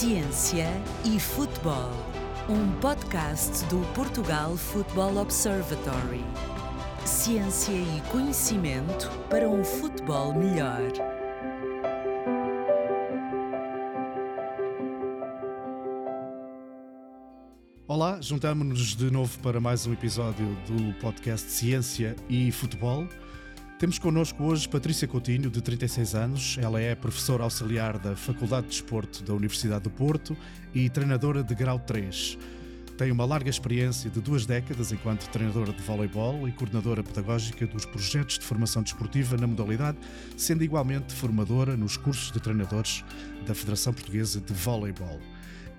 Ciência e Futebol, um podcast do Portugal Football Observatory. Ciência e conhecimento para um futebol melhor. Olá, juntamos-nos de novo para mais um episódio do podcast Ciência e Futebol. Temos connosco hoje Patrícia Coutinho, de 36 anos. Ela é professora auxiliar da Faculdade de Desporto da Universidade do Porto e treinadora de grau 3. Tem uma larga experiência de duas décadas enquanto treinadora de voleibol e coordenadora pedagógica dos projetos de formação desportiva na modalidade, sendo igualmente formadora nos cursos de treinadores da Federação Portuguesa de Voleibol.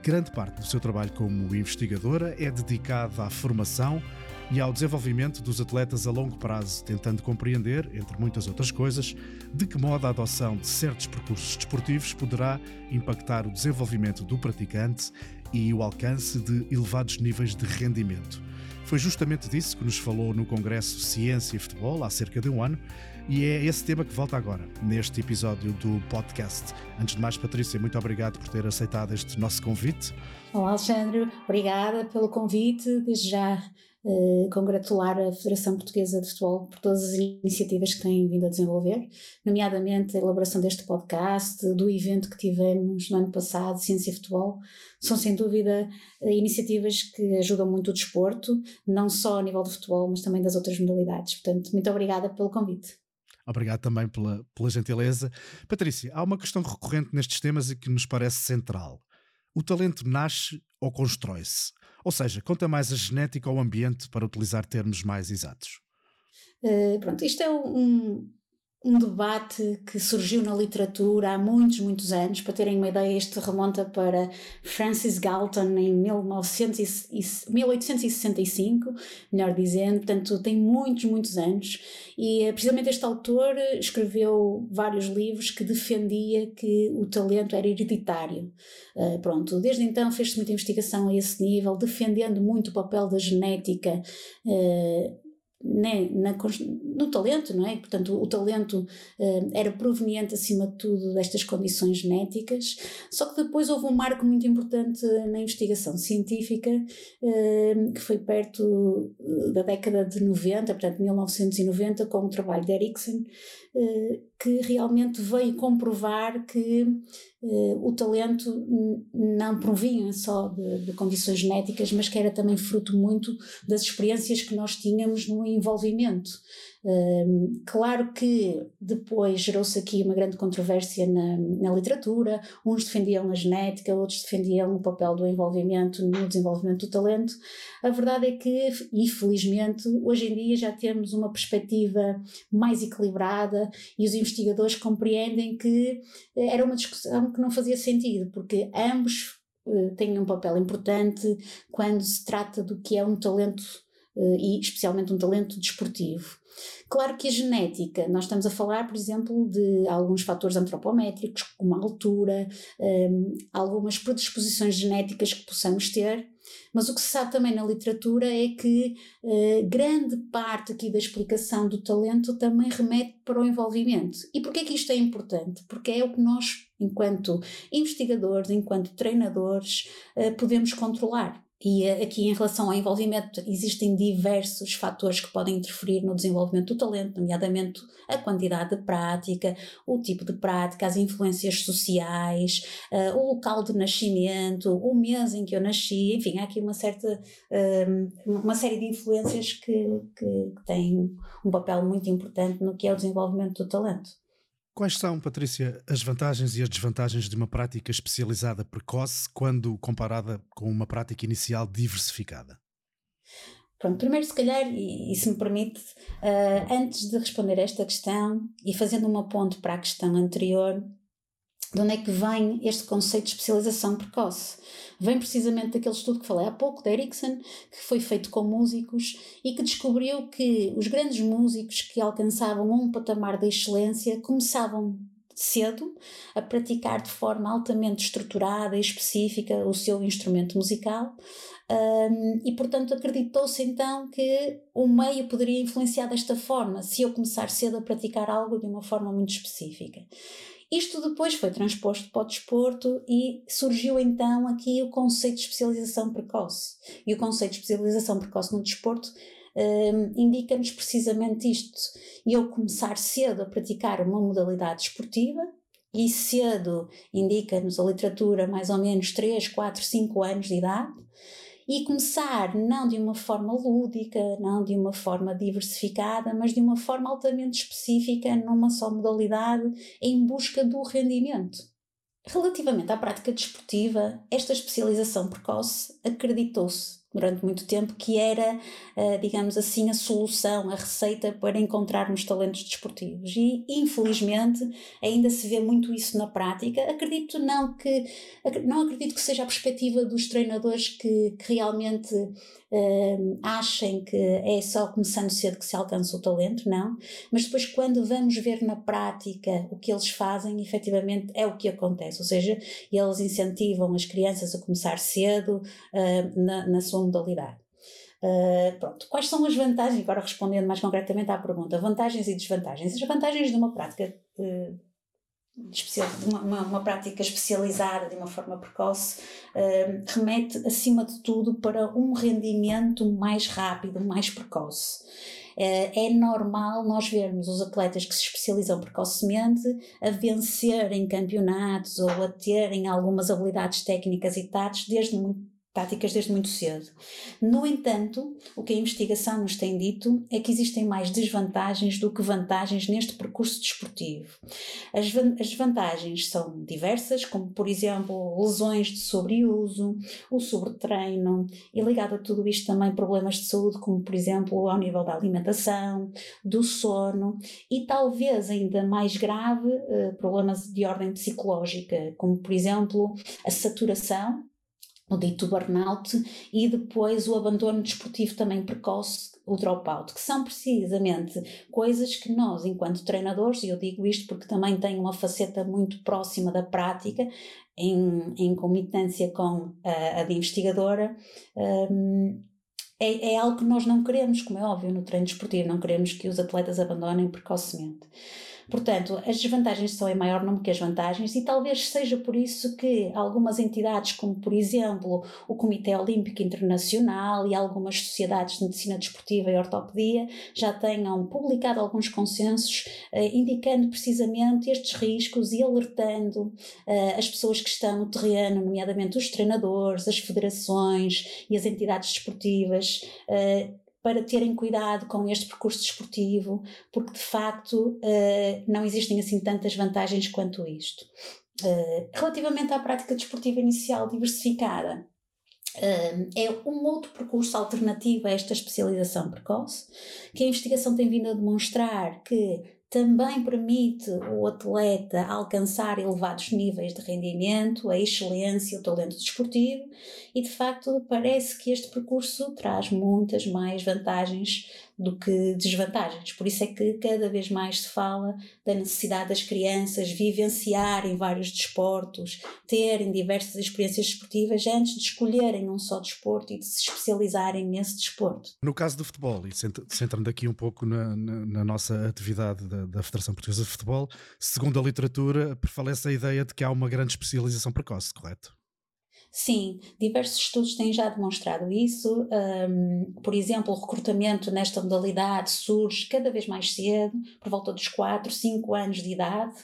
Grande parte do seu trabalho como investigadora é dedicada à formação e ao desenvolvimento dos atletas a longo prazo, tentando compreender, entre muitas outras coisas, de que modo a adoção de certos percursos desportivos poderá impactar o desenvolvimento do praticante e o alcance de elevados níveis de rendimento. Foi justamente disso que nos falou no Congresso Ciência e Futebol há cerca de um ano e é esse tema que volta agora, neste episódio do podcast. Antes de mais, Patrícia, muito obrigado por ter aceitado este nosso convite. Olá, Alexandre, obrigada pelo convite. Desde já eh, congratular a Federação Portuguesa de Futebol por todas as iniciativas que têm vindo a desenvolver, nomeadamente a elaboração deste podcast, do evento que tivemos no ano passado, Ciência e Futebol. São, sem dúvida, eh, iniciativas que ajudam muito o desporto, não só a nível do futebol, mas também das outras modalidades. Portanto, muito obrigada pelo convite. Obrigado também pela, pela gentileza. Patrícia, há uma questão recorrente nestes temas e que nos parece central. O talento nasce ou constrói-se? Ou seja, conta mais a genética ou o ambiente para utilizar termos mais exatos. Uh, pronto, isto é um, um debate que surgiu na literatura há muitos, muitos anos. Para terem uma ideia, este remonta para Francis Galton em 1900 e, 1865, melhor dizendo, portanto tem muitos, muitos anos. E eh, precisamente este autor escreveu vários livros que defendia que o talento era hereditário. Uh, pronto, desde então fez-se muita investigação a esse nível, defendendo muito o papel da genética. Uh, né, na, no talento, não é? Portanto, o, talento uh, era proveniente, acima de tudo, destas condições genéticas, só que depois houve um marco muito importante na investigação científica, uh, que foi perto eh, da década de 90, portanto, 1990, com o trabalho de Erickson, uh, que realmente veio comprovar que o talento não provinha só de, de condições genéticas, mas que era também fruto muito das experiências que nós tínhamos no envolvimento. Um, claro que depois gerou-se aqui uma grande controvérsia na, na, literatura, uns defendiam a genética, outros defendiam o papel do envolvimento no desenvolvimento do talento. A verdade é que, infelizmente, hoje em dia já temos uma perspectiva mais equilibrada e os investigadores compreendem que eh, era uma discussão que não fazia sentido, porque ambos uh, têm um papel importante quando se trata do que é um talento e especialmente um talento desportivo. Claro que a genética, nós estamos a falar, por exemplo, de alguns fatores antropométricos, como a altura, um, algumas predisposições genéticas que possamos ter, mas o que se sabe também na literatura é que uh, grande parte aqui da explicação do talento também remete para o envolvimento. E porquê que isto é importante? Porque é o que nós, enquanto investigadores, enquanto treinadores, uh, podemos controlar. E eh, aqui, em relação ao envolvimento, existem diversos fatores que podem interferir no desenvolvimento do talento, nomeadamente a quantidade de prática, o tipo de prática, as influências sociais, uh, o local de nascimento, o mês em que eu nasci, enfim, há aqui uma certa, uh, uma série de influências que, que, que têm um papel muito importante no que é o desenvolvimento do talento. Quais são, Patrícia, as vantagens e as desvantagens de uma prática especializada precoce quando comparada com uma prática inicial diversificada? Pronto, primeiro, se calhar, e, e se me permite, uh, antes de responder a esta questão e fazendo uma ponte para a questão anterior, de onde é que vem este conceito de especialização precoce? Vem precisamente daquele estudo que falei há pouco, de Erickson, que foi feito com músicos e que descobriu que os grandes músicos que alcançavam um patamar de excelência começavam cedo a praticar de forma altamente estruturada e específica o seu instrumento musical um, e portanto acreditou-se então que o meio poderia influenciar desta forma se eu começar cedo a praticar algo de uma forma muito específica Isto depois foi transposto para o desporto e surgiu então aqui o conceito de especialização precoce. E o conceito de especialização precoce no desporto um, indica-nos precisamente isto. Eu começar cedo a praticar uma modalidade esportiva, e cedo indica-nos a literatura mais ou menos 3, 4, 5 anos de idade, e começar não de uma forma lúdica, não de uma forma diversificada, mas de uma forma altamente específica numa só modalidade em busca do rendimento. Relativamente à prática desportiva, esta especialização precoce acreditou-se durante muito tempo que era, uh, digamos assim, a solução, a receita para encontrarmos talentos desportivos. E, infelizmente, ainda se vê muito isso na prática. Acredito não que, não acredito que seja a perspectiva dos treinadores que, que realmente uh, achem que é só começando cedo que se alcança o talento, não. Mas depois, quando vamos ver na prática o que eles fazem, efetivamente é o que acontece. Ou seja, eles incentivam as crianças a começar cedo uh, na, na sua modalidade. Uh, pronto, quais são as vantagens? Agora respondendo mais concretamente à pergunta, vantagens e desvantagens. As vantagens de uma prática uh, especial, uma, uma, uma, prática especializada de uma forma precoce uh, remete acima de tudo para um rendimento mais rápido, mais precoce. É normal nós vermos os atletas que se especializam precocemente a vencer em campeonatos ou a terem algumas habilidades técnicas e táticas desde muito táticas desde muito cedo. No entanto, o que a investigação nos tem dito é que existem mais desvantagens do que vantagens neste percurso desportivo. As, as vantagens são diversas, como por exemplo lesões de sobreuso, o sobretreino e ligado a tudo isto também problemas de saúde, como por exemplo ao nível da alimentação, do sono e talvez ainda mais grave eh, problemas de ordem psicológica, como por exemplo a saturação o dito burnout, e depois o abandono desportivo também precoce, o dropout, que são precisamente coisas que nós, enquanto treinadores, e eu digo isto porque também tenho uma faceta muito próxima da prática, em, em comitância com a, a de investigadora, um, é, é, algo que nós não queremos, como é óbvio, no treino desportivo, não queremos que os atletas abandonem precocemente. Portanto, as desvantagens são em maior número que as vantagens, e talvez seja por isso que algumas entidades, como por exemplo o Comitê Olímpico Internacional e algumas sociedades de medicina desportiva e ortopedia, já tenham publicado alguns consensos eh, indicando precisamente estes riscos e alertando eh, as pessoas que estão no terreno, nomeadamente os treinadores, as federações e as entidades desportivas. Eh, para terem cuidado com este percurso desportivo, porque de facto uh, não existem assim tantas vantagens quanto isto. Uh, relativamente à prática desportiva inicial diversificada, uh, é um outro percurso alternativo a esta especialização precoce, que a investigação tem vindo a demonstrar que também permite o atleta alcançar elevados níveis de rendimento, a excelência, o talento desportivo, e de facto parece que este percurso traz muitas mais vantagens do que desvantagens. Por isso é que cada vez mais se fala da necessidade das crianças vivenciarem vários desportos, terem diversas experiências desportivas antes de escolherem um só desporto e de se especializarem nesse desporto. No caso do futebol, e centrando aqui um pouco na, na, na nossa atividade da, da Federação Portuguesa de Futebol, segundo a literatura, prevalece a ideia de que há uma grande especialização precoce, correto? Sim, diversos estudos têm já demonstrado isso. Um, por exemplo, o recrutamento nesta modalidade surge cada vez mais cedo, por volta dos 4, 5 anos de idade.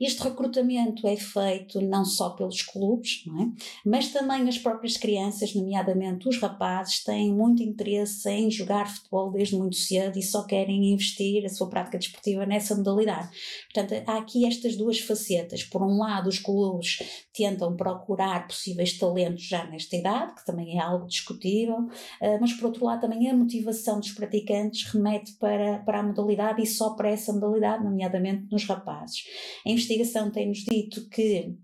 Este recrutamento é feito não só pelos clubes, é? mas também as próprias crianças, nomeadamente os rapazes, têm muito interesse em jogar futebol desde muito cedo e só querem investir a sua prática desportiva nessa modalidade. Portanto, há aqui estas duas facetas. Por um lado, os clubes tentam procurar possíveis talentos já nesta idade, que também é algo discutível, uh, mas por outro lado também a motivação dos praticantes remete para, para a modalidade e só para essa modalidade, nomeadamente nos rapazes. A investigação tem-nos dito que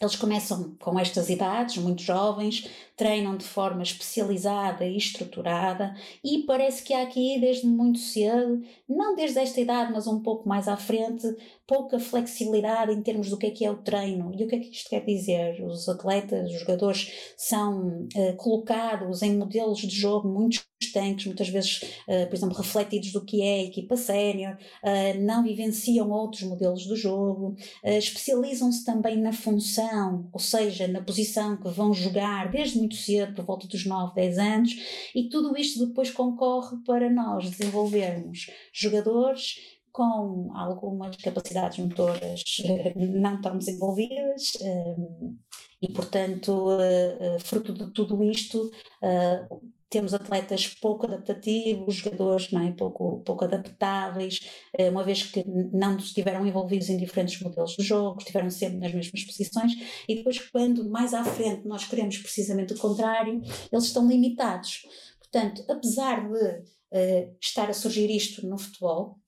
eles começam com estas idades, muito jovens, treinam de forma especializada e estruturada, e parece que há aqui, desde muito cedo, não desde esta idade, mas um pouco mais à frente, pouca flexibilidade em termos do que é que é o treino. E o que é que isto quer dizer? Os atletas, os jogadores, são uh, colocados em modelos de jogo muito tanques, muitas vezes, uh, por exemplo, refletidos do que é a equipa sénior, uh, não vivenciam outros modelos do jogo, uh, especializam-se também na função, ou seja, na posição que vão jogar desde muito cedo, por volta dos 9, 10 anos, e tudo isto depois concorre para nós desenvolvermos jogadores com algumas capacidades motoras não tão desenvolvidas e, portanto, fruto de tudo isto, temos atletas pouco adaptativos, jogadores não é? pouco, pouco adaptáveis, eh, uma vez que não estiveram envolvidos em diferentes modelos de jogo, estiveram sempre nas mesmas posições, e depois, quando mais à frente nós queremos precisamente o contrário, eles estão limitados. Portanto, apesar de uh, estar a surgir isto no futebol,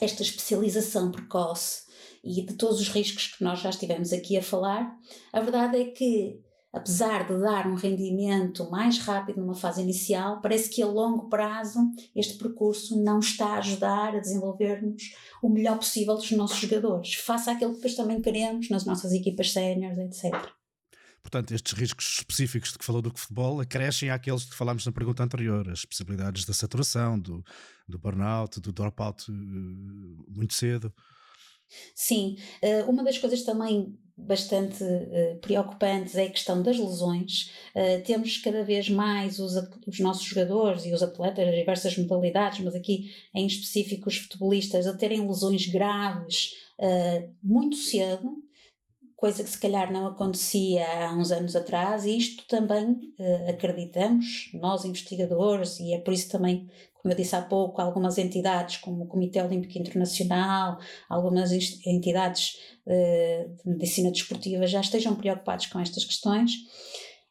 esta especialização precoce e de todos os riscos que nós já estivemos aqui a falar, a verdade é que apesar de dar um rendimento mais rápido numa fase inicial, parece que a longo prazo este percurso não está a ajudar a desenvolvermos o melhor possível dos nossos jogadores, face àquilo que depois também queremos nas nossas equipas séniores, etc. Portanto, estes riscos específicos de que falou do futebol acrescem àqueles que falámos na pergunta anterior, as possibilidades da saturação, do, do burnout, do dropout eh, muito cedo. Sim, eh, uma das coisas também bastante uh, preocupantes é a questão das lesões. Uh, temos cada vez mais os, os, nossos jogadores e os atletas de diversas modalidades, mas aqui em específico os futebolistas, a terem lesões graves muito cedo, coisa que se calhar não acontecia há uns anos atrás, e isto também acreditamos, nós investigadores, e é por isso também como eu disse há pouco, algumas entidades como o Comitê Olímpico Internacional, algumas entidades uh, de medicina desportiva já estejam preocupados com estas questões.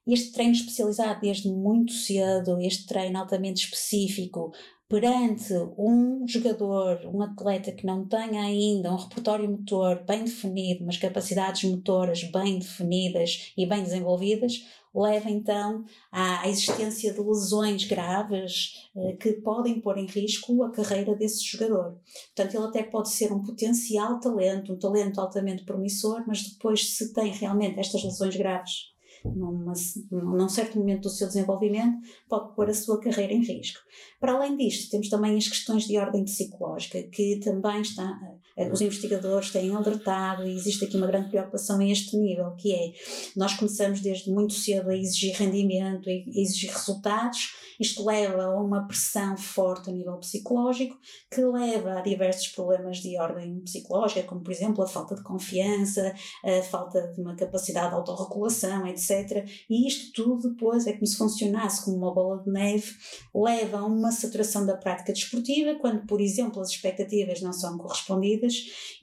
Este treino especializado desde muito cedo, este treino altamente específico, perante um jogador, um atleta que não tenha ainda um repertório motor bem definido, mas capacidades motoras bem definidas e bem desenvolvidas, leva então à existência de lesões graves eh, que podem pôr em risco a carreira desse jogador. Portanto, ele até pode ser um potencial talento, um talento altamente promissor, mas depois, se tem realmente estas lesões graves numa, num certo momento do seu desenvolvimento, pode pôr a sua carreira em risco. Para além disto, temos também as questões de ordem psicológica, que também está, eh, os investigadores têm alertado e existe aqui uma grande preocupação a este nível, que é, nós começamos desde muito cedo a exigir rendimento e exigir resultados, isto leva a uma pressão forte a nível psicológico, que leva a diversos problemas de ordem psicológica, como por exemplo a falta de confiança, a falta de uma capacidade de autorregulação, etc. E isto tudo depois é como se funcionasse como uma bola de neve, leva a uma saturação da prática desportiva, quando, por exemplo, as expectativas não são correspondidas,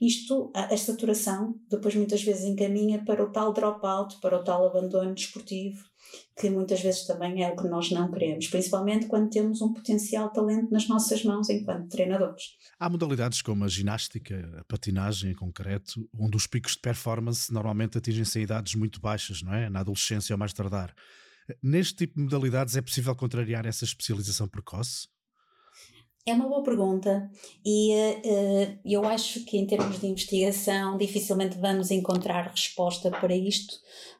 isto, a, saturação, depois muitas vezes encaminha para o tal dropout, para o tal abandono desportivo, que muitas vezes também é o que nós não queremos, principalmente quando temos um potencial talento nas nossas mãos enquanto treinadores. Há modalidades como a ginástica, a patinagem em concreto, onde os picos de performance normalmente atingem-se em idades muito baixas, não é? Na adolescência ou mais tardar. Neste tipo de modalidades é possível contrariar essa especialização precoce? É uma boa pergunta e uh, eu acho que em termos de investigação dificilmente vamos encontrar resposta para isto,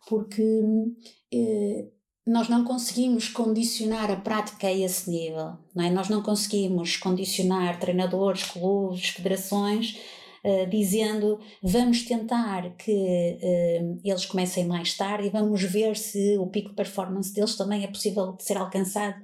porque uh, nós não conseguimos condicionar a prática a esse nível, não é? Nós não conseguimos condicionar treinadores, clubes, federações Uh, dizendo vamos tentar que uh, eles comecem mais tarde e vamos ver se o pico de performance deles também é possível de ser alcançado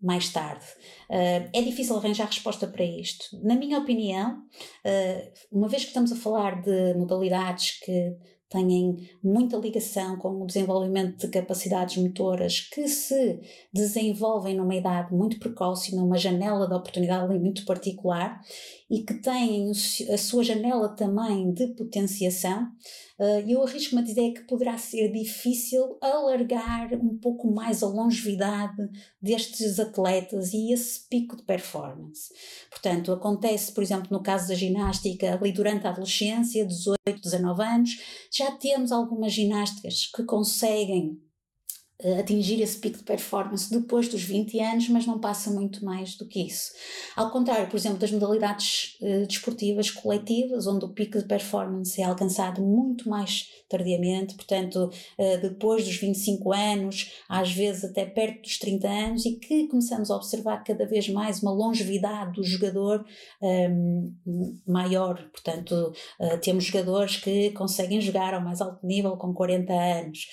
mais tarde. Uh, é difícil arranjar resposta para isto. Na minha opinião, uh, uma vez que estamos a falar de modalidades que têm muita ligação com o desenvolvimento de capacidades motoras que se desenvolvem numa idade muito precoce, numa janela de oportunidade muito particular e que têm a sua janela também de potenciação, eh, eu arrisco-me a dizer que poderá ser difícil alargar um pouco mais a longevidade destes atletas e esse pico de performance. Portanto, acontece, por exemplo, no caso da ginástica, ali durante a adolescência, 18, 19 anos, já temos algumas ginásticas que conseguem atingir esse pico de performance depois dos 20 anos, mas não passa muito mais do que isso. Ao contrário, por exemplo, das modalidades uh, desportivas coletivas, onde o pico de performance é alcançado muito mais tardiamente, portanto, uh, depois dos 25 anos, às vezes até perto dos 30 anos, e que começamos a observar cada vez mais uma longevidade do jogador um, ehm, maior. Portanto, uh, temos jogadores que conseguem jogar ao mais alto nível com 40 anos,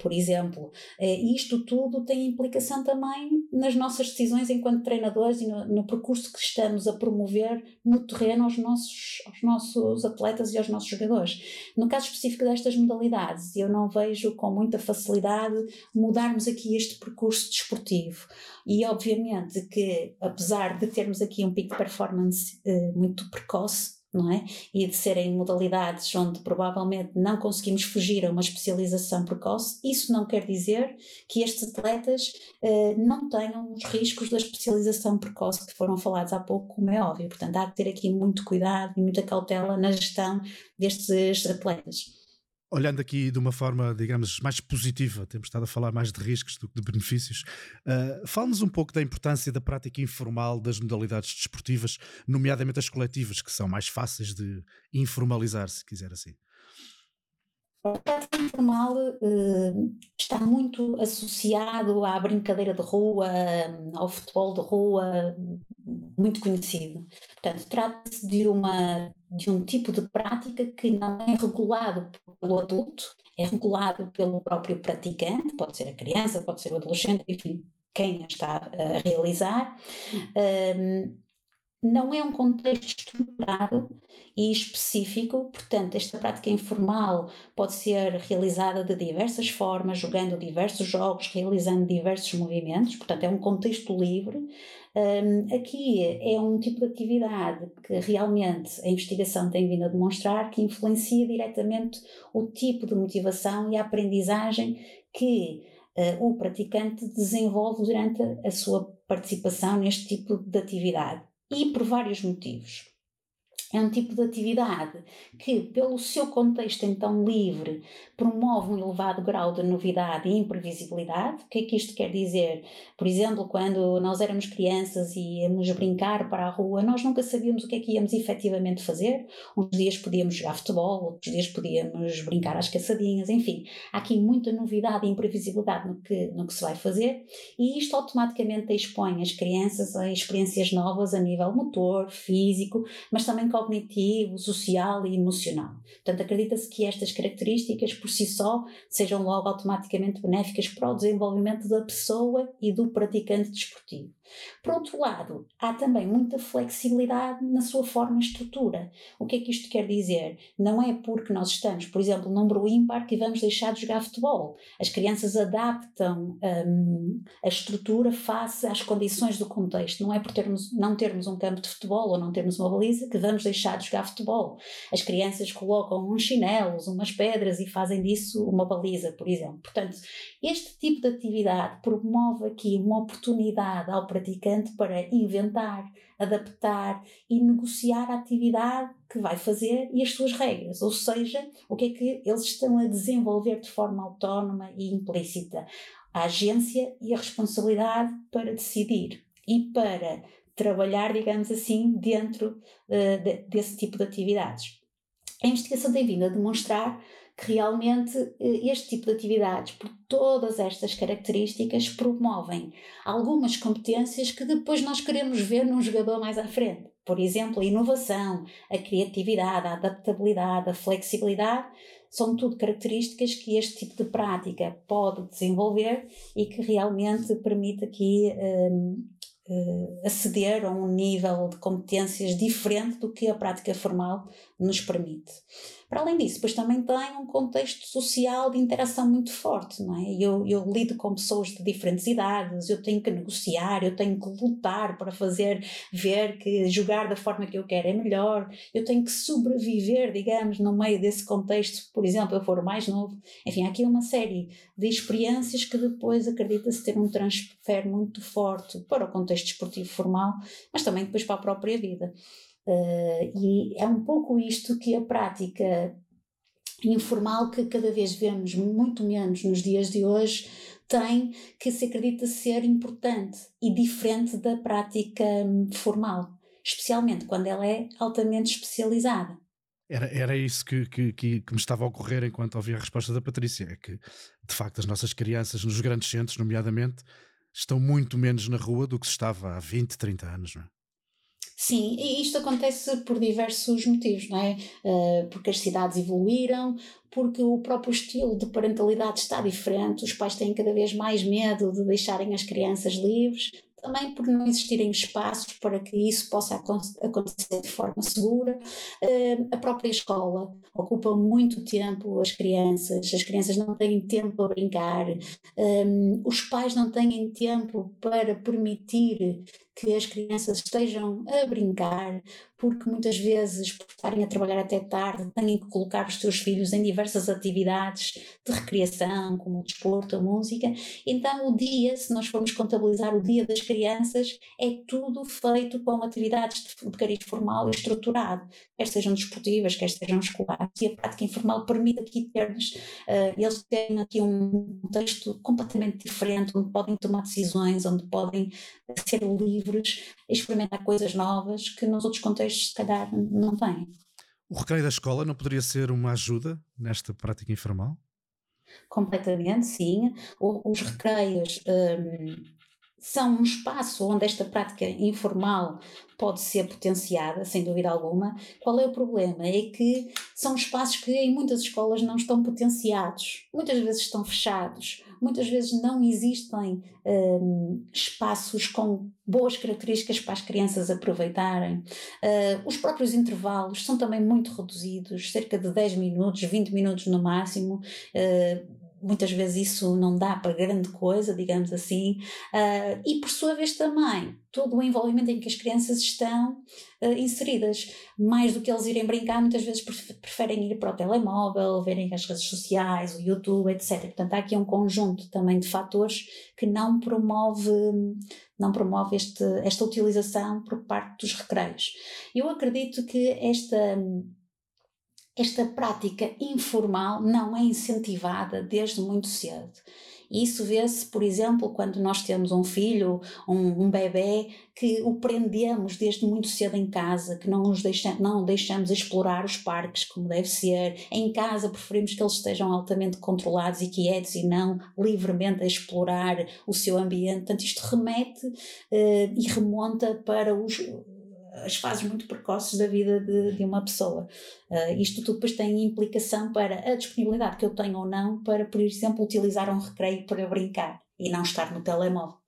por exemplo eh, e isto tudo tem implicação também nas nossas decisões enquanto treinadores e no, no, percurso que estamos a promover no terreno aos nossos, aos nossos atletas e aos nossos jogadores. No caso específico destas modalidades, eu não vejo com muita facilidade mudarmos aqui este percurso desportivo. E obviamente que, apesar de termos aqui um pico de performance eh, muito precoce, não é? E de serem modalidades onde provavelmente não conseguimos fugir a uma especialização precoce, isso não quer dizer que estes atletas eh, não tenham os riscos da especialização precoce que foram falados há pouco, como é óbvio. Portanto, há que ter aqui muito cuidado e muita cautela na gestão destes atletas olhando aqui de uma forma, digamos, mais positiva, temos estado a falar mais de riscos do que de benefícios, uh, fale-nos um pouco da importância da prática informal das modalidades desportivas, nomeadamente as coletivas, que são mais fáceis de informalizar, se quiser assim. A prática informal uh, está muito associado à brincadeira de rua, ao futebol de rua, muito conhecido. Portanto, trata-se de uma de um tipo de prática que não é regulado pelo adulto, é regulado pelo próprio praticante, pode ser a criança, pode ser o adolescente, enfim, quem a está a realizar. Um, não é um contexto estruturado e específico, portanto, esta prática informal pode ser realizada de diversas formas, jogando diversos jogos, realizando diversos movimentos, portanto, é um contexto livre. Um, aqui é um tipo de atividade que realmente a investigação tem vindo a demonstrar que influencia diretamente o tipo de motivação e a aprendizagem que uh, o praticante desenvolve durante a sua participação neste tipo de atividade e por vários motivos. É um tipo de atividade que, pelo seu contexto então livre, promove um elevado grau de novidade e imprevisibilidade. O que é que isto quer dizer? Por exemplo, quando nós éramos crianças e íamos brincar para a rua, nós nunca sabíamos o que é que íamos efetivamente fazer. Uns dias podíamos jogar futebol, outros dias podíamos brincar às caçadinhas, enfim. Há aqui muita novidade e imprevisibilidade no que, no que se vai fazer e isto automaticamente expõe as crianças a experiências novas a nível motor, físico, mas também cognitivo, social e emocional. Portanto, acredita-se que estas características por si só sejam logo automaticamente benéficas para o desenvolvimento da pessoa e do praticante desportivo. Por outro lado, há também muita flexibilidade na sua forma e estrutura. O que é que isto quer dizer? Não é porque nós estamos, por exemplo, num número ímpar que vamos deixar de jogar futebol. As crianças adaptam um, a estrutura face às condições do contexto. Não é por termos, não termos um campo de futebol ou não termos uma baliza que vamos deixar de jogar futebol. As crianças colocam uns chinelos, umas pedras e fazem disso uma baliza, por exemplo. Portanto, este tipo de atividade promove aqui uma oportunidade ao praticante para inventar, adaptar e negociar a atividade que vai fazer e as suas regras, ou seja, o que é que eles estão a desenvolver de forma autónoma e implícita. A agência e a responsabilidade para decidir e para trabalhar, digamos assim, dentro uh, de, desse tipo de atividades. A investigação tem vindo a demonstrar que realmente eh, este tipo de atividades, por todas estas características, promovem algumas competências que depois nós queremos ver num jogador mais à frente. Por exemplo, a inovação, a criatividade, a adaptabilidade, a flexibilidade, são tudo características que este tipo de prática pode desenvolver e que realmente permite aqui um, uh, aceder a um nível de competências diferente do que a prática formal nos permite. Para além disso, depois também tem um contexto social de interação muito forte, não é? Eu, eu lido com pessoas de diferentes idades, eu tenho que negociar, eu tenho que lutar para fazer ver que jogar da forma que eu quero é melhor, eu tenho que sobreviver, digamos, no meio desse contexto, por exemplo, eu for mais novo. Enfim, há aqui uma série de experiências que depois acredita-se ter um transfer muito forte para o contexto esportivo formal, mas também depois para a própria vida. Uh, e é um pouco isto que a prática informal, que cada vez vemos muito menos nos dias de hoje, tem que se acredita ser importante e diferente da prática hum, formal, especialmente quando ela é altamente especializada. Era, era isso que, que, que, me estava a ocorrer enquanto ouvia a resposta da Patrícia: é que, de facto, as nossas crianças nos grandes centros, nomeadamente, estão muito menos na rua do que se estava há 20, 30 anos, não é? Sim, e isto acontece por diversos motivos, não é? Uh, porque as cidades evoluíram, porque o próprio estilo de parentalidade está diferente, os pais têm cada vez mais medo de deixarem as crianças livres, também por não existirem espaços para que isso possa acontecer de forma segura. Uh, a própria escola ocupa muito tempo as crianças, as crianças não têm tempo para brincar, um, os pais não têm tempo para permitir que as crianças estejam a brincar, porque muitas vezes, por estarem a trabalhar até tarde, têm que colocar os seus filhos em diversas atividades de recreação, como o desporto, a música. Então, o dia, se nós formos contabilizar o dia das crianças, é tudo feito com atividades de cariz formal e estruturado, quer sejam desportivas, quer sejam escolares. E a prática informal permite aqui ter-nos, uh, eles têm aqui um contexto completamente diferente, onde podem tomar decisões, onde podem ser livres, experimentar coisas novas que nos outros contextos se calhar não têm. O recreio da escola não poderia ser uma ajuda nesta prática informal? Completamente, sim. os recreios um, são um espaço onde esta prática informal pode ser potenciada, sem dúvida alguma. Qual é o problema? É que são espaços que em muitas escolas não estão potenciados, muitas vezes estão fechados, muitas vezes não existem um, espaços com boas características para as crianças aproveitarem. Uh, os próprios intervalos são também muito reduzidos, cerca de 10 minutos, 20 minutos no máximo. Uh, muitas vezes isso não dá para grande coisa, digamos assim, uh, e por sua vez também todo o envolvimento em que as crianças estão uh, inseridas, mais do que eles irem brincar, muitas vezes preferem ir para o telemóvel, verem as redes sociais, o YouTube, etc. Portanto, há aqui um conjunto também de fatores que não promove, não promove este, esta utilização por parte dos recreios. Eu acredito que esta esta prática informal não é incentivada desde muito cedo. Isso vê-se, por exemplo, quando nós temos um filho, um, um bebê, que o prendemos desde muito cedo em casa, que não, os deixa, não deixamos explorar os parques como deve ser. Em casa preferimos que eles estejam altamente controlados e quietos e não livremente a explorar o seu ambiente. Portanto, isto remete uh, e remonta para os as fases muito precoces da vida de, de uma pessoa. Uh, isto tudo depois tem implicação para a disponibilidade que eu tenho ou não para, por exemplo, utilizar um recreio para brincar e não estar no telemóvel.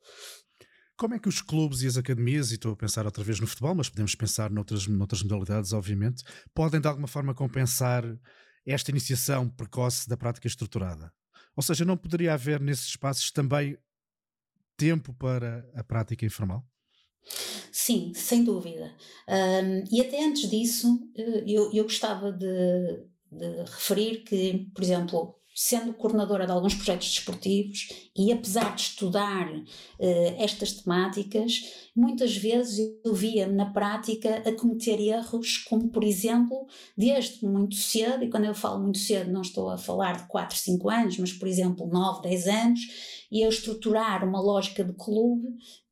Como é que os clubes e as academias, e estou a pensar outra vez no futebol, mas podemos pensar noutras, noutras modalidades, obviamente, podem de alguma forma compensar esta iniciação precoce da prática estruturada? Ou seja, não poderia haver nesses espaços também tempo para a prática informal? Sim, sem dúvida. Um, e até antes disso, eh, eu, eu gostava de, de referir que, por exemplo, sendo coordenadora de alguns projetos desportivos e apesar de estudar uh, estas temáticas, muitas vezes eu via-me na prática a cometer erros, como por exemplo, desde muito cedo, e quando eu falo muito cedo não estou a falar de 4, 5 anos, mas por exemplo 9, 10 anos, e eu estruturar uma lógica de clube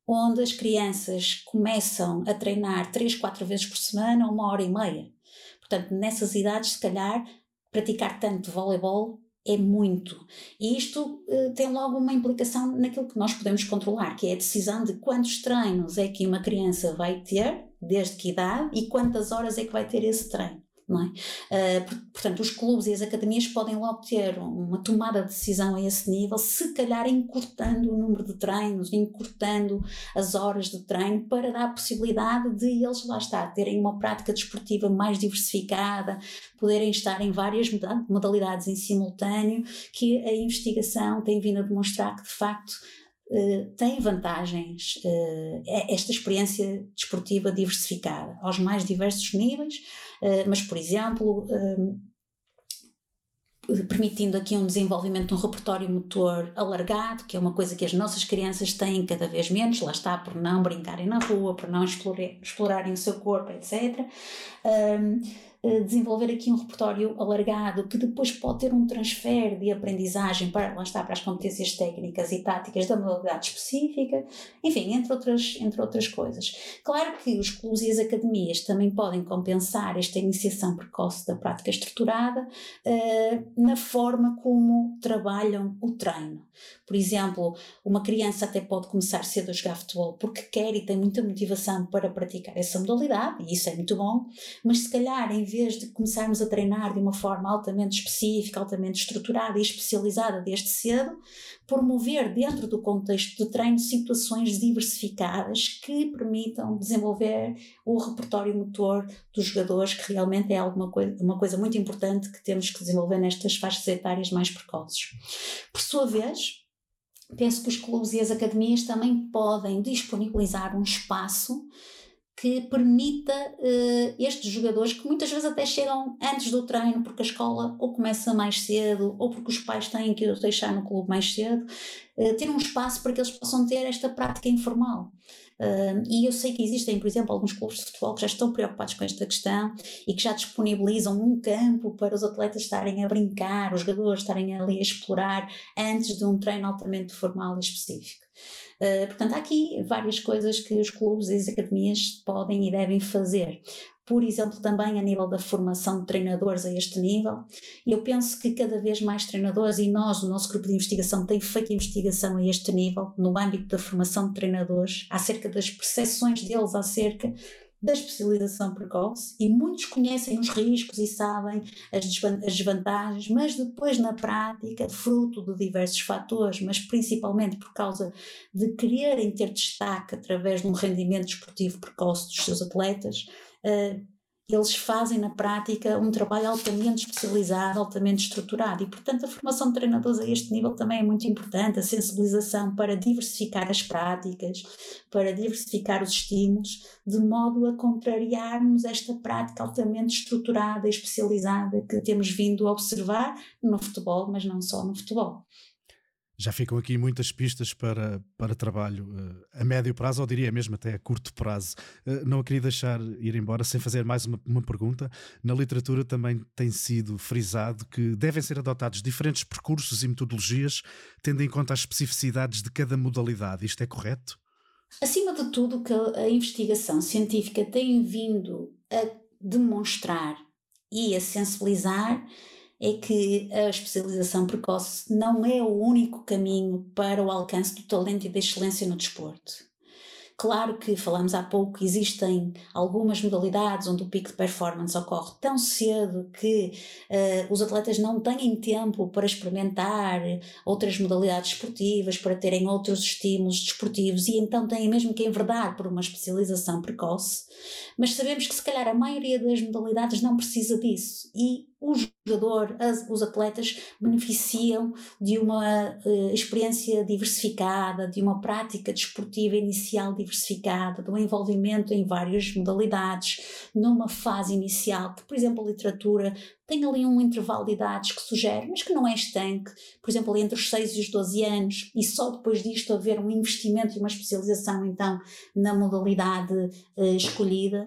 onde as crianças começam a treinar três, quatro vezes por semana, uma hora e meia. Portanto, nessas idades, se calhar, praticar tanto voleibol é muito. E isto uh, tem logo uma implicação naquilo que nós podemos controlar, que é a decisão de quantos treinos é que uma criança vai ter, desde que idade, e quantas horas é que vai ter esse treino. É? Uh, portanto, os clubes e as academias podem logo ter uma tomada de decisão a esse nível, se calhar encurtando o número de treinos, encurtando as horas de treino, para dar a possibilidade de eles, lá estar, terem uma prática desportiva mais diversificada, poderem estar em várias modalidades em simultâneo, que a investigação tem vindo a demonstrar que, de facto, Uh, tem vantagens uh, esta experiência desportiva diversificada aos mais diversos níveis, uh, mas, por exemplo, permitindo aqui um desenvolvimento de um repertório motor alargado, que é uma coisa que as nossas crianças têm cada vez menos, lá está, por não brincarem na rua, por não explorarem, explorarem o seu corpo, etc. desenvolver aqui um repertório alargado que depois pode ter um transfer de aprendizagem para, lá está, para as competências técnicas e táticas da modalidade específica, enfim, entre outras, entre outras coisas. Claro que os clubes e as academias também podem compensar esta iniciação precoce da prática estruturada uh, na forma como trabalham o treino. Por exemplo, uma criança até pode começar cedo a jogar futebol porque quer e tem muita motivação para praticar essa modalidade, e isso é muito bom, mas se calhar em vez de começarmos a treinar de uma forma altamente específica, altamente estruturada e especializada desde cedo, promover dentro do contexto de treino situações diversificadas que permitam desenvolver o repertório motor dos jogadores, que realmente é alguma coisa, uma coisa muito importante que temos que desenvolver nestas faixas etárias mais precoces. Por sua vez, penso que os clubes e as academias também podem disponibilizar um espaço que permita uh, estes jogadores que muitas vezes até chegam antes do treino porque a escola ou começa mais cedo ou porque os pais têm que os deixar no clube mais cedo, uh, ter um espaço para que eles possam ter esta prática informal. Uh, e eu sei que existem, por exemplo, alguns clubes de futebol que já estão preocupados com esta questão e que já disponibilizam um campo para os atletas estarem a brincar, os jogadores estarem ali a explorar antes de um treino altamente formal e específico. Uh, portanto, há aqui várias coisas que os clubes e as academias podem e devem fazer por exemplo, também a nível da formação de treinadores a este nível. Eu penso que cada vez mais treinadores, e nós, o nosso grupo de investigação, tem feito investigação a este nível, no âmbito da formação de treinadores, acerca das percepções deles acerca da especialização precoce e muitos conhecem os riscos e sabem as desvantagens, mas depois na prática, fruto de diversos fatores, mas principalmente por causa de quererem ter destaque através de um rendimento esportivo precoce dos seus atletas, uh, eles fazem na prática um trabalho altamente especializado, altamente estruturado e, portanto, a formação de treinadores a este nível também é muito importante, a sensibilização para diversificar as práticas, para diversificar os estímulos, de modo a contrariarmos esta prática altamente estruturada e especializada que temos vindo a observar no futebol, mas não só no futebol. Já ficam aqui muitas pistas para, para trabalho uh, a médio prazo, ou diria mesmo até a curto prazo. Uh, não a queria deixar ir embora sem fazer mais uma, uma, pergunta. Na literatura também tem sido frisado que devem ser adotados diferentes percursos e metodologias, tendo em conta as especificidades de cada modalidade. Isto é correto? Acima de tudo, que a investigação científica tem vindo a demonstrar e a sensibilizar é que a especialização precoce não é o único caminho para o alcance do talento e da excelência no desporto. Claro que falamos há pouco, existem algumas modalidades onde o pico de performance ocorre tão cedo que uh, os atletas não têm tempo para experimentar outras modalidades esportivas, para terem outros estímulos desportivos e então têm mesmo que enverdar por uma especialização precoce. Mas sabemos que se calhar a maioria das modalidades não precisa disso e o jogador, as, os atletas beneficiam de uma uh, experiência diversificada, de uma prática desportiva inicial diversificada, de um envolvimento em várias modalidades, numa fase inicial, que, por exemplo, a literatura tem ali um intervalo de idades que sugere, mas que não é estanque, por exemplo, entre os 6 e os 12 anos, e só depois disto haver um investimento e uma especialização, então, na modalidade uh, escolhida.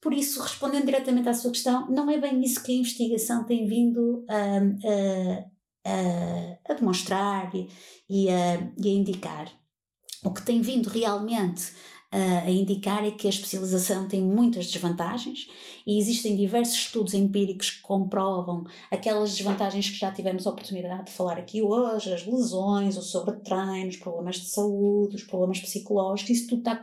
Por isso, respondendo diretamente à sua questão, não é bem isso que a investigação tem vindo a, a, a, demonstrar e, a, e a indicar. O que tem vindo realmente a indicar é que a especialização tem muitas desvantagens e existem diversos estudos empíricos que comprovam aquelas desvantagens que já tivemos a oportunidade de falar aqui hoje, as lesões, o sobretreino, os problemas de saúde, os problemas psicológicos, isso tudo está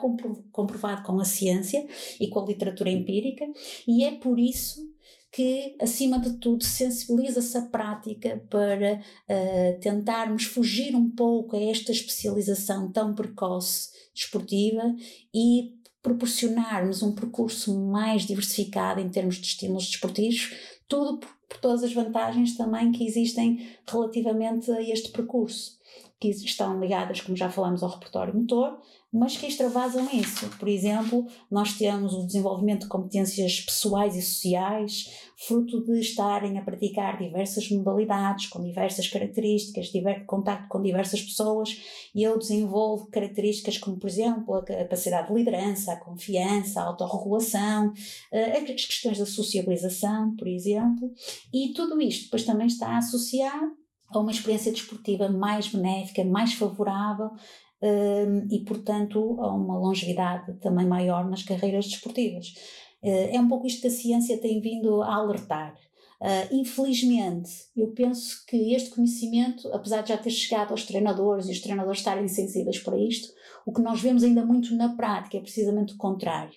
comprovado com a ciência e com a literatura empírica e é por isso que, acima de tudo, sensibiliza-se a prática para uh, tentarmos fugir um pouco a esta especialização tão precoce desportiva e proporcionarmos um percurso mais diversificado em termos de estímulos desportivos, tudo por, por todas as vantagens também que existem relativamente a este percurso. Que estão ligadas, como já falamos, ao repertório motor, mas que extravasam isso. Por exemplo, nós temos o desenvolvimento de competências pessoais e sociais, fruto de estarem a praticar diversas modalidades, com diversas características, diver, contacto com diversas pessoas, e eu desenvolvo características como, por exemplo, a capacidade de liderança, a confiança, a autorregulação, eh, as questões da sociabilização, por exemplo, e tudo isto depois também está associado a uma experiência desportiva mais benéfica, mais favorável um, e, portanto, a uma longevidade também maior nas carreiras desportivas. Uh, é um pouco isto que a ciência tem vindo a alertar. Uh, infelizmente, eu penso que este conhecimento, apesar de já ter chegado aos treinadores e os treinadores estarem sensíveis para isto, o que nós vemos ainda muito na prática é precisamente o contrário.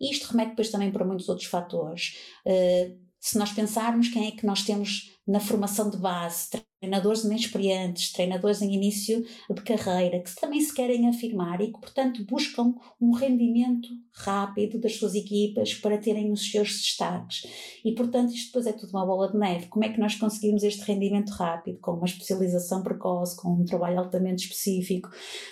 Isto remete depois também para muitos outros fatores. Uh, se nós pensarmos quem é que nós temos na formação de base, treinadores inexperientes, treinadores em início de carreira, que também se querem afirmar e que, portanto, buscam um rendimento rápido das suas equipas para terem os seus destaques. E, portanto, isto depois é tudo uma bola de neve. Como é que nós conseguimos este rendimento rápido? Com uma especialização precoce, com um trabalho altamente específico.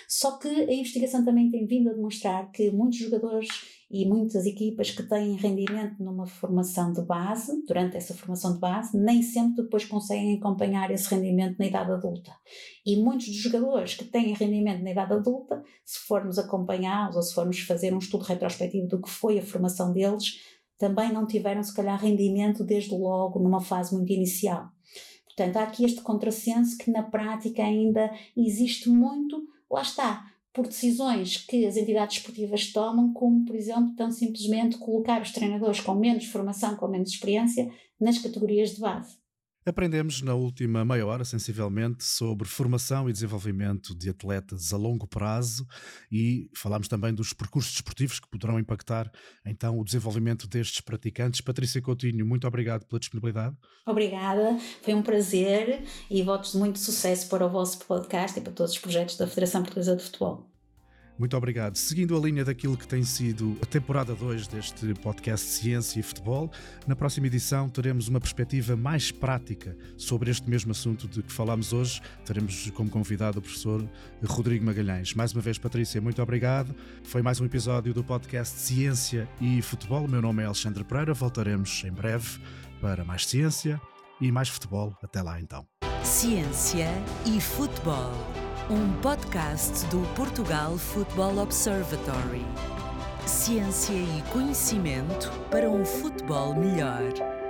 Só que a investigação também tem vindo a demonstrar que muitos jogadores e muitas equipas que têm rendimento numa formação de base, durante essa formação de base, nem sempre depois conseguem acompanhar esse rendimento na idade adulta. E muitos dos jogadores que têm rendimento na idade adulta, se formos acompanhá-los ou se formos fazer um estudo retrospectivo do que foi a formação deles, também não tiveram, se calhar, rendimento desde logo numa fase muito inicial. Portanto, há aqui este contrassenso que na prática ainda existe muito, lá está, por decisões que as entidades esportivas tomam, como, por exemplo, tão simplesmente colocar os treinadores com menos formação, com menos experiência, nas categorias de base. Aprendemos na última meia hora, sensivelmente, sobre formação e desenvolvimento de atletas a longo prazo e falámos também dos percursos desportivos que poderão impactar então o desenvolvimento destes praticantes. Patrícia Coutinho, muito obrigado pela disponibilidade. Obrigada, foi um prazer e votos de muito sucesso para o vosso podcast e para todos os projetos da Federação Portuguesa de Futebol. Muito obrigado. Seguindo a linha daquilo que tem sido a temporada 2 deste podcast Ciência e Futebol, na próxima edição teremos uma perspectiva mais prática sobre este mesmo assunto de que falámos hoje. Teremos como convidado o professor Rodrigo Magalhães. Mais uma vez, Patrícia, muito obrigado. Foi mais um episódio do podcast Ciência e Futebol. Meu nome é Alexandre Pereira. Voltaremos em breve para mais ciência e mais futebol. Até lá então. Ciência e Futebol um podcast do Portugal Football Observatory. Ciência e conhecimento para um futebol melhor.